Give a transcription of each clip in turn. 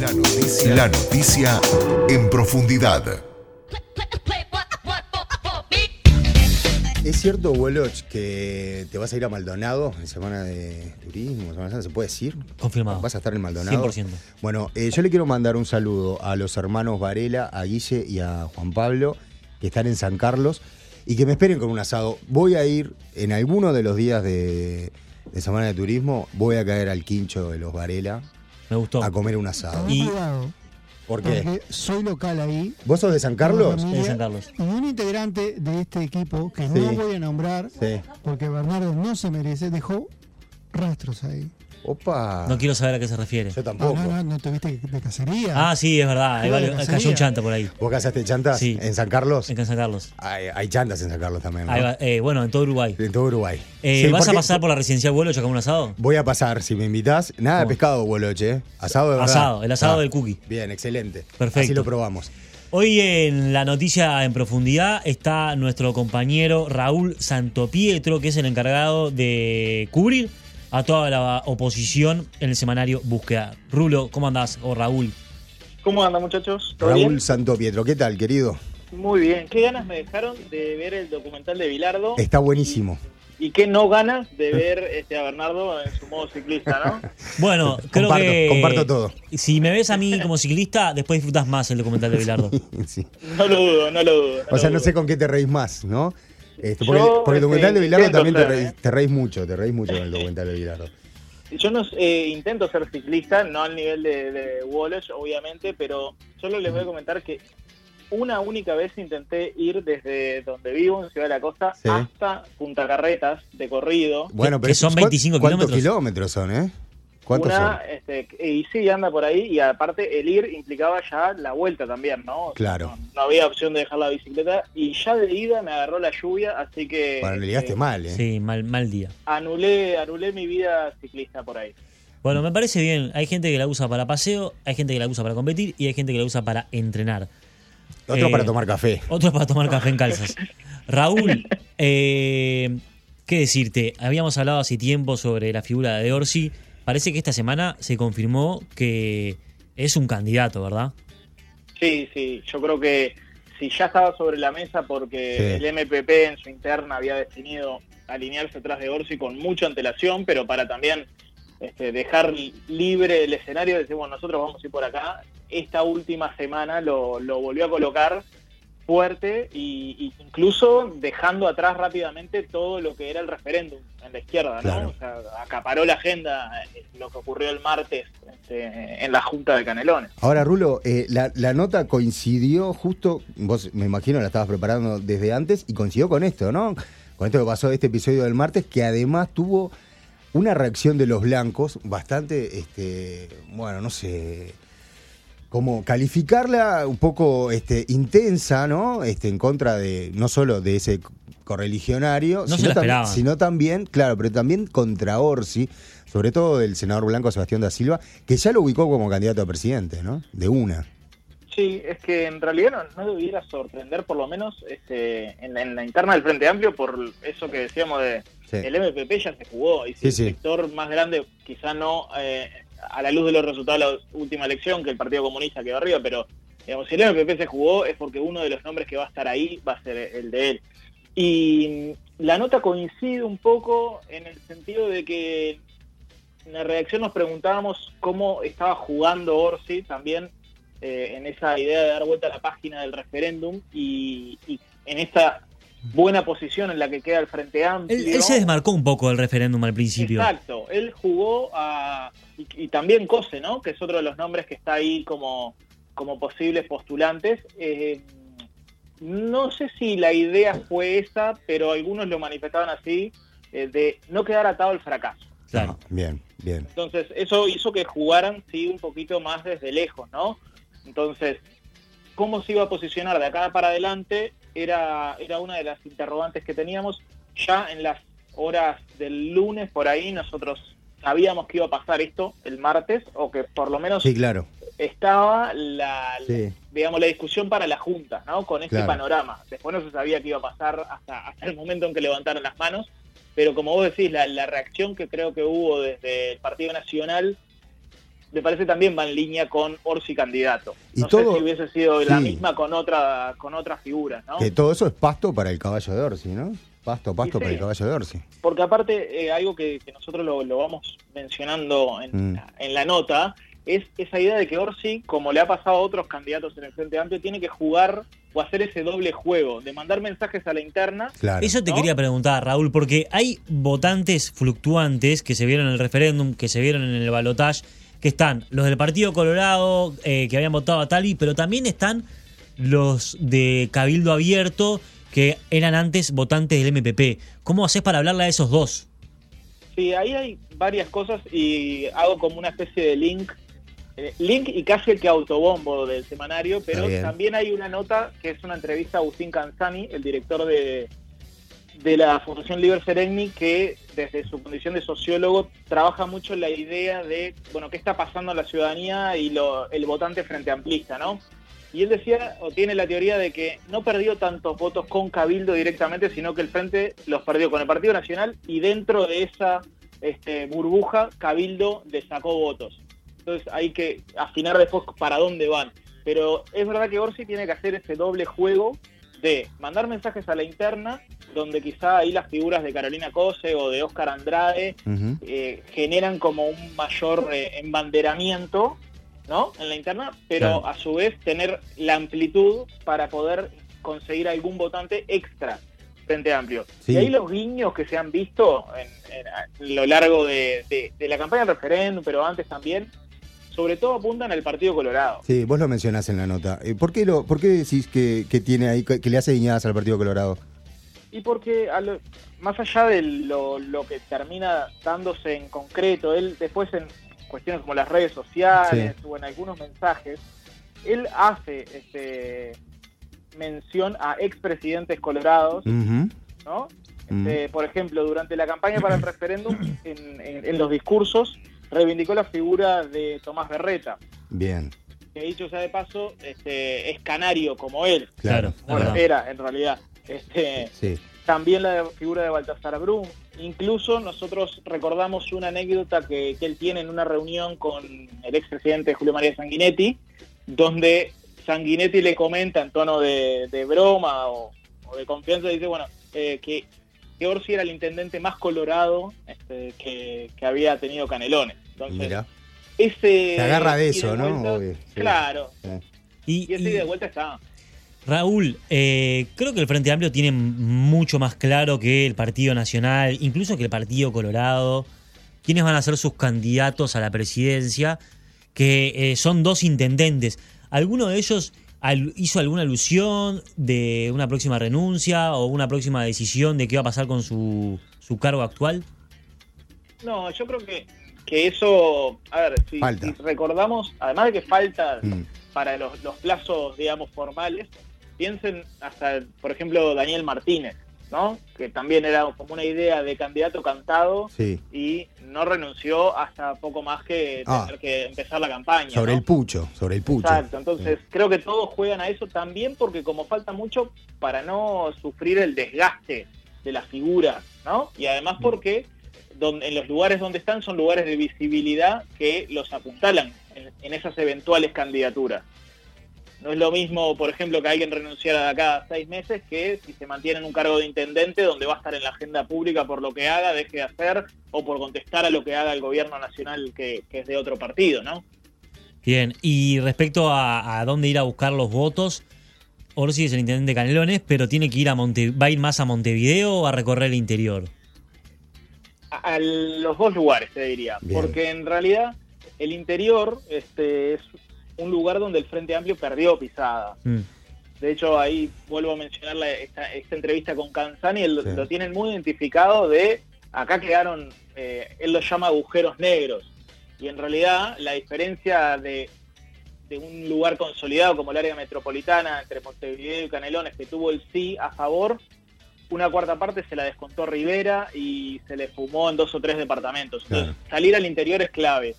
La noticia, la noticia en profundidad. ¿Es cierto, Woloch, que te vas a ir a Maldonado en semana de turismo? Semana ¿Se puede decir? Confirmado. ¿Vas a estar en Maldonado? 100%. Bueno, eh, yo le quiero mandar un saludo a los hermanos Varela, a Guille y a Juan Pablo, que están en San Carlos, y que me esperen con un asado. Voy a ir en alguno de los días de, de semana de turismo, voy a caer al quincho de los Varela Me gustó. a comer un asado. Ten Y- cuidado, ¿Por qué? porque soy local ahí. ¿Vos sos de San Carlos? Tengo de San Carlos. Y un integrante de este equipo, que Sí. no voy a nombrar, Sí. porque Bernardo no se merece, dejó rastros ahí. Opa. No quiero saber a qué se refiere. Yo No, tampoco. no, no, no tuviste de cacería. Ah, sí, es verdad. Cacería. cayó un chanta por ahí. ¿Vos casaste chantas Sí. en San Carlos? En San Carlos. Hay, hay chantas en San Carlos también. ¿no? Ahí va, eh, bueno, en todo Uruguay. En todo Uruguay. Eh, Sí, ¿Vas a porque- pasar por la residencial vuelo a un asado? Voy a pasar, si me invitás. Nada de pescado, Boloche. Asado de verdad. Asado, el asado Ah, del cookie. Bien, excelente. Perfecto. Así lo probamos. Hoy en la noticia en profundidad está nuestro compañero Raúl Santopietro, que es el encargado de cubrir a toda la oposición en el semanario Búsqueda. Rulo, ¿cómo andás? O Raúl. ¿Cómo andan muchachos? ¿Todo Raúl bien? Santo Pietro, ¿qué tal, querido? Muy bien. ¿Qué ganas me dejaron de ver el documental de Bilardo? Está buenísimo. Y, y qué no ganas de ver este, a Bernardo en su modo ciclista, ¿no? Bueno, creo Comparto, que. comparto todo. Si me ves a mí como ciclista, después disfrutas más el documental de Bilardo. Sí. No lo dudo, no lo dudo. O sea, no sé con qué te reís más, ¿no? Este, porque, Yo, porque el documental este, de Bilardo también te reís, ¿eh? te reís mucho, te reís mucho con el documental de Bilardo. Yo no eh, intento ser ciclista, no al nivel de, de Wallace, obviamente, pero solo les voy a comentar que una única vez intenté ir desde donde vivo, en Ciudad de la Costa, Sí. hasta Punta Carretas, de corrido. Bueno, que pero son ¿cuán- 25 ¿Cuántos kilómetros? kilómetros son, eh? ¿Cuántos Una, son? este, y sí, anda por ahí, y aparte el ir implicaba ya la vuelta también, ¿no? Claro. No, no había opción de dejar la bicicleta, y ya de ida me agarró la lluvia, así que Bueno, le ligaste este, mal, ¿eh? Sí, mal, mal día. anulé, anulé mi vida ciclista por ahí. Bueno, me parece bien. Hay gente que la usa para paseo, hay gente que la usa para competir y hay gente que la usa para entrenar. Otro Eh, para tomar café. Otros para tomar café en calzas. Raúl, eh, ¿qué decirte? Habíamos hablado hace tiempo sobre la figura de Orsi. Parece que esta semana se confirmó que es un candidato, ¿verdad? Sí, sí, yo creo que si ya estaba sobre la mesa porque Sí. el MPP en su interna había definido alinearse atrás de Orsi con mucha antelación, pero para también este, dejar libre el escenario, decir, bueno, nosotros vamos a ir por acá, esta última semana lo, lo volvió a colocar fuerte y, y incluso dejando atrás rápidamente todo lo que era el referéndum en la izquierda, ¿no? Claro. O sea, acaparó la agenda eh, lo que ocurrió el martes este, en la Junta de Canelones. Ahora, Rulo, eh, la, la nota coincidió justo, vos me imagino la estabas preparando desde antes y coincidió con esto, ¿no? Con esto que pasó este episodio del martes, que además tuvo una reacción de los blancos bastante, este, bueno, no sé, como calificarla un poco este, intensa, ¿no? Este, en contra de, no solo de ese correligionario, No sino, tam- también, claro, pero también contra Orsi, sobre todo del senador blanco Sebastián da Silva, que ya lo ubicó como candidato a presidente, ¿no? De una. Sí, es que en realidad no, no debiera sorprender, por lo menos este, en, la, en la interna del Frente Amplio, por eso que decíamos de Sí. el MPP ya se jugó. Y si Sí, el sí. sector más grande, quizá no eh, a la luz de los resultados de la última elección, que el Partido Comunista quedó arriba, pero digamos, si el MPP se jugó es porque uno de los nombres que va a estar ahí va a ser el de él. Y la nota coincide un poco en el sentido de que en la redacción nos preguntábamos cómo estaba jugando Orsi también eh, en esa idea de dar vuelta a la página del referéndum y, y en esta buena posición en la que queda el Frente Amplio. Él, él se desmarcó un poco del referéndum al principio. Exacto, él jugó a... Y, y también Cose, ¿no? Que es otro de los nombres que está ahí como, como posibles postulantes. Eh, no sé si la idea fue esa, pero algunos lo manifestaban así, eh, de no quedar atado al fracaso. Claro. Ah, bien, bien. Entonces, eso hizo que jugaran, sí, un poquito más desde lejos, ¿no? Entonces, cómo se iba a posicionar de acá para adelante era, era una de las interrogantes que teníamos. Ya en las horas del lunes, por ahí, nosotros sabíamos que iba a pasar esto el martes, o que por lo menos Sí, claro. estaba la, digamos, la discusión para la Junta, ¿no? Con este Claro. panorama. Después no se sabía qué iba a pasar hasta, hasta el momento en que levantaron las manos, pero como vos decís, la, la reacción que creo que hubo desde el Partido Nacional me parece también va en línea con Orsi candidato. Y no todo- sé si hubiese sido la misma con otra con otras figuras, ¿no? Que todo eso es pasto para el caballo de Orsi, ¿no? Pasto, pasto Sí, para el caballo de Orsi. Porque aparte, eh, algo que, que nosotros lo, lo vamos mencionando en, Mm. en la nota, es esa idea de que Orsi, como le ha pasado a otros candidatos en el Frente Amplio, tiene que jugar o hacer ese doble juego, de mandar mensajes a la interna. Claro. Eso te ¿no? quería preguntar, Raúl, porque hay votantes fluctuantes que se vieron en el referéndum, que se vieron en el balotaje, que están los del Partido Colorado, eh, que habían votado a Tali, pero también están los de Cabildo Abierto, que eran antes votantes del MPP. ¿Cómo haces para hablarle a esos dos? Sí, ahí hay varias cosas y hago como una especie de link, eh, link y casi el que autobombo del semanario, pero también hay una nota que es una entrevista a Agustín Canzani, el director de, de la Fundación Liber Seregni, que desde su condición de sociólogo trabaja mucho la idea de, bueno, qué está pasando en la ciudadanía y lo, el votante frente amplista, ¿no? Y él decía, o tiene la teoría de que no perdió tantos votos con Cabildo directamente, sino que el Frente los perdió con el Partido Nacional y dentro de esa este, burbuja, Cabildo le sacó votos. Entonces hay que afinar después para dónde van. Pero es verdad que Orsi tiene que hacer ese doble juego de mandar mensajes a la interna, donde quizá ahí las figuras de Carolina Cose o de Oscar Andrade eh, generan como un mayor eh, embanderamiento ¿no? en la interna, pero Claro. a su vez tener la amplitud para poder conseguir algún votante extra frente amplio. Sí. Y ahí los guiños que se han visto en, en- a lo largo de, de- de la campaña del referéndum, pero antes también, sobre todo apuntan al Partido Colorado. Sí, vos lo mencionás en la nota. Eh, ¿Por qué, lo, por qué decís que, que tiene ahí, que, le hace guiñadas al Partido Colorado? Y porque a lo- más allá de lo, lo que termina dándose en concreto, él después en cuestiones como las redes sociales o en algunos mensajes, él hace este, mención a expresidentes colorados. ¿no? Este, por ejemplo, durante la campaña para el referéndum, en, en- en los discursos, reivindicó la figura de Tomás Berreta, Bien, que dicho sea de paso, este, es canario como él. claro. Bueno, era en realidad. Este, Sí. también la figura de Baltasar Brum. Incluso nosotros recordamos una anécdota que, que él tiene en una reunión con el expresidente Julio María Sanguinetti, donde Sanguinetti le comenta en tono de, de broma o, o de confianza, dice, bueno, eh, que Orsi era el intendente más colorado este, que, que había tenido Canelones. Entonces, Mira. ese... Se agarra de eso, ¿no? vuelta- Obvio, sí. Claro. Y, Y ese y de vuelta está. Raúl, eh, creo que el Frente Amplio tiene mucho más claro que el Partido Nacional, incluso que el Partido Colorado, quiénes van a ser sus candidatos a la presidencia, que eh, son dos intendentes. ¿Alguno de ellos al- hizo alguna alusión de una próxima renuncia o una próxima decisión de qué va a pasar con su, su cargo actual? No, yo creo que, que eso, a ver, si, Falta. si recordamos, además de que falta Mm. para los, los plazos, digamos, formales, piensen hasta, por ejemplo, Daniel Martínez, ¿no? Que también era como una idea de candidato cantado Sí. y no renunció hasta poco más que Ah. tener que empezar la campaña. Sobre ¿no? el pucho, sobre el pucho. Exacto, entonces creo que todos juegan a eso también porque como falta mucho para no sufrir el desgaste de la figura, ¿no? Y además porque donde, en los lugares donde están son lugares de visibilidad que los apuntalan en, en esas eventuales candidaturas. No es lo mismo, por ejemplo, que alguien renunciara de acá a seis meses que si se mantiene en un cargo de intendente donde va a estar en la agenda pública por lo que haga, deje de hacer o por contestar a lo que haga el gobierno nacional que, que es de otro partido, ¿no? Bien, y respecto a, a dónde ir a buscar los votos, Orsi es el intendente de Canelones, pero tiene que ir a Monte, ¿va a ir más a Montevideo o a recorrer el interior? a a los dos lugares, te diría. Bien. Porque en realidad el interior este, es un lugar donde el Frente Amplio perdió pisada. Mm. De hecho, ahí vuelvo a mencionar la- esta, esta entrevista con Canzani, él Sí. lo tienen muy identificado de, acá quedaron, eh, él los llama agujeros negros. Y en realidad la diferencia de, de un lugar consolidado como el área metropolitana entre Montevideo y Canelones, que tuvo el sí a favor, una cuarta parte se la descontó Rivera y se le fumó en dos o tres departamentos. Entonces, Claro. salir al interior es clave.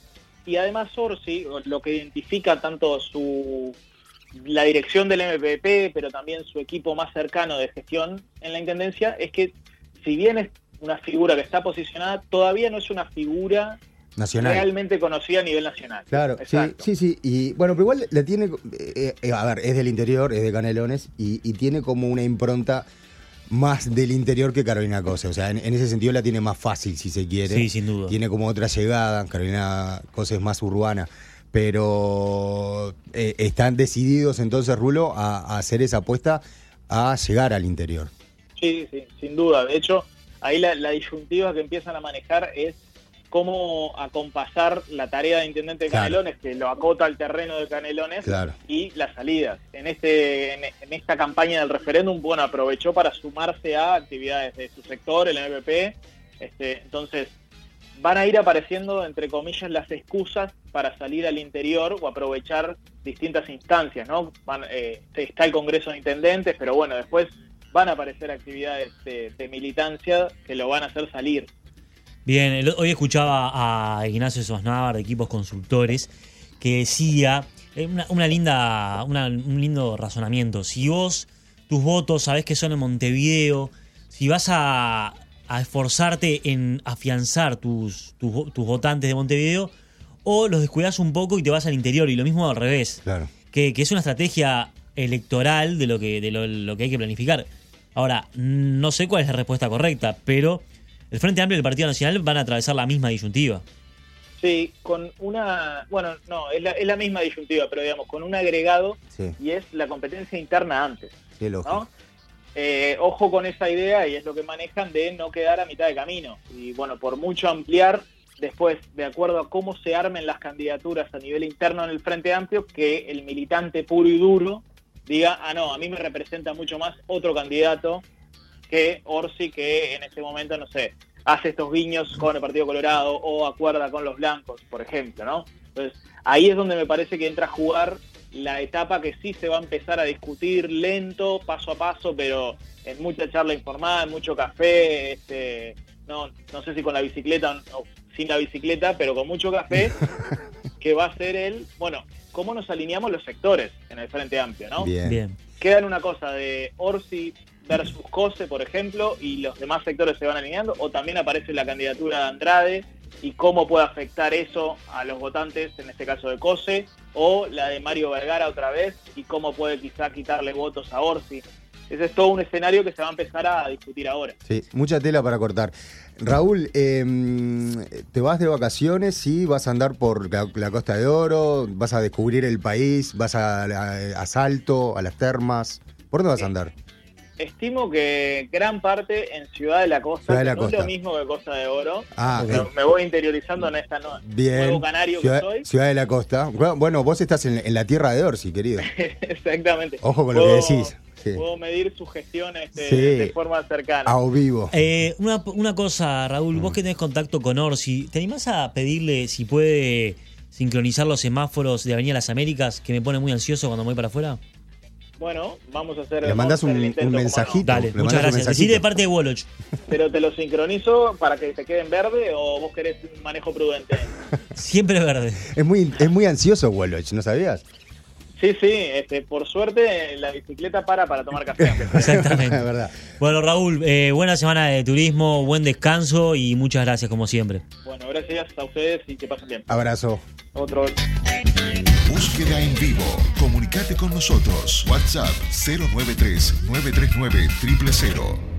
Y además Orsi, lo que identifica tanto su la dirección del MPP, pero también su equipo más cercano de gestión en la Intendencia, es que si bien es una figura que está posicionada, todavía no es una figura Nacional. realmente conocida a nivel nacional. Claro, sí, sí, sí. Y bueno, pero igual la tiene. eh, eh, a ver, es del interior, es de Canelones y, y tiene como una impronta más del interior que Carolina Cose. O sea, en, en ese sentido la tiene más fácil, si se quiere. Sí, sin duda. Tiene como otra llegada. Carolina Cose es más urbana. Pero eh, están decididos entonces, Rulo, a, a hacer esa apuesta a llegar al interior. Sí, sí, sin duda. De hecho, ahí la, la disyuntiva que empiezan a manejar es cómo acompasar la tarea de intendente de Claro. Canelones, que lo acota al terreno de Canelones, Claro. y las salidas. En este en, en esta campaña del referéndum, bueno, aprovechó para sumarse a actividades de su sector, el MVP. Este, entonces, van a ir apareciendo, entre comillas, las excusas para salir al interior o aprovechar distintas instancias, ¿no? Van, eh, está el Congreso de Intendentes, pero bueno, después van a aparecer actividades de, de militancia que lo van a hacer salir. Bien, hoy escuchaba a Ignacio Sosnávar de Equipos Consultores que decía eh, una, una linda, una- un lindo razonamiento. Si vos, tus votos, sabés que son en Montevideo, si vas a, a esforzarte en afianzar tus, tus, vo- tus votantes de Montevideo, o los descuidas un poco y te vas al interior, y lo mismo al revés. Claro. Que, que es una estrategia electoral de lo que, de lo, lo que hay que planificar. Ahora, no sé cuál es la respuesta correcta, pero el Frente Amplio y el Partido Nacional van a atravesar la misma disyuntiva. Sí, con una, bueno, no, es la, es la misma disyuntiva, pero digamos, con un agregado Sí, y es la competencia interna antes. qué lógico. ¿no? Eh, ojo con esa idea y es lo que manejan de no quedar a mitad de camino. Y bueno, por mucho ampliar después, de acuerdo a cómo se armen las candidaturas a nivel interno en el Frente Amplio, que el militante puro y duro diga, ah, no, a mí me representa mucho más otro candidato que Orsi, que en ese momento, no sé, hace estos guiños con el Partido Colorado o acuerda con los blancos, por ejemplo, ¿no? Entonces, ahí es donde me parece que entra a jugar la etapa que sí se va a empezar a discutir lento, paso a paso, pero en mucha charla informada, en mucho café, este, no, no sé si con la bicicleta o sin la bicicleta, pero con mucho café, que va a ser el, bueno, cómo nos alineamos los sectores en el Frente Amplio, ¿no? Bien. Bien. queda en una cosa de Orsi versus Cose, por ejemplo, y los demás sectores se van alineando, o también aparece la candidatura de Andrade y cómo puede afectar eso a los votantes, en este caso de Cose, o la de Mario Vergara otra vez, y cómo puede quizá quitarle votos a Orsi. Ese es todo un escenario que se va a empezar a discutir ahora. Sí, mucha tela para cortar. Raúl, eh, ¿te vas de vacaciones? Sí, vas a andar por la, Costa de Oro, vas a descubrir el país, vas a- a Salto, a las termas. ¿Por dónde vas a andar? Estimo que gran parte en Ciudad de la Costa, de la no es lo mismo que Costa de Oro. Ah, me, me voy interiorizando en esta no, bien. nuevo canario Ciudad, que soy. Ciudad de la Costa. Bueno, vos estás en, en la tierra de Orsi, querido. Exactamente. Ojo con lo que decís. Sí. Puedo medir su gestión este, Sí. de forma cercana. A o vivo. Eh, una, una cosa, Raúl, vos que tenés contacto con Orsi, ¿te animás a pedirle si puede sincronizar los semáforos de Avenida Las Américas, que me pone muy ansioso cuando me voy para afuera? Bueno, vamos a hacer. Le hacer un- mensajito. Dale, Le muchas gracias. Decí de parte de Woloch. Pero te lo sincronizo para que te quede en verde o vos querés un manejo prudente. Siempre verde. Es muy, es muy ansioso, Woloch, ¿no sabías? Sí, sí, este, por suerte la bicicleta para para tomar café. Exactamente. Es verdad. Bueno, Raúl, eh, buena semana de turismo, buen descanso y muchas gracias como siempre. bueno, gracias a ustedes y que pasen bien. Abrazo. Otro. Búsqueda en vivo. Comunicate con nosotros. WhatsApp 093 939 000.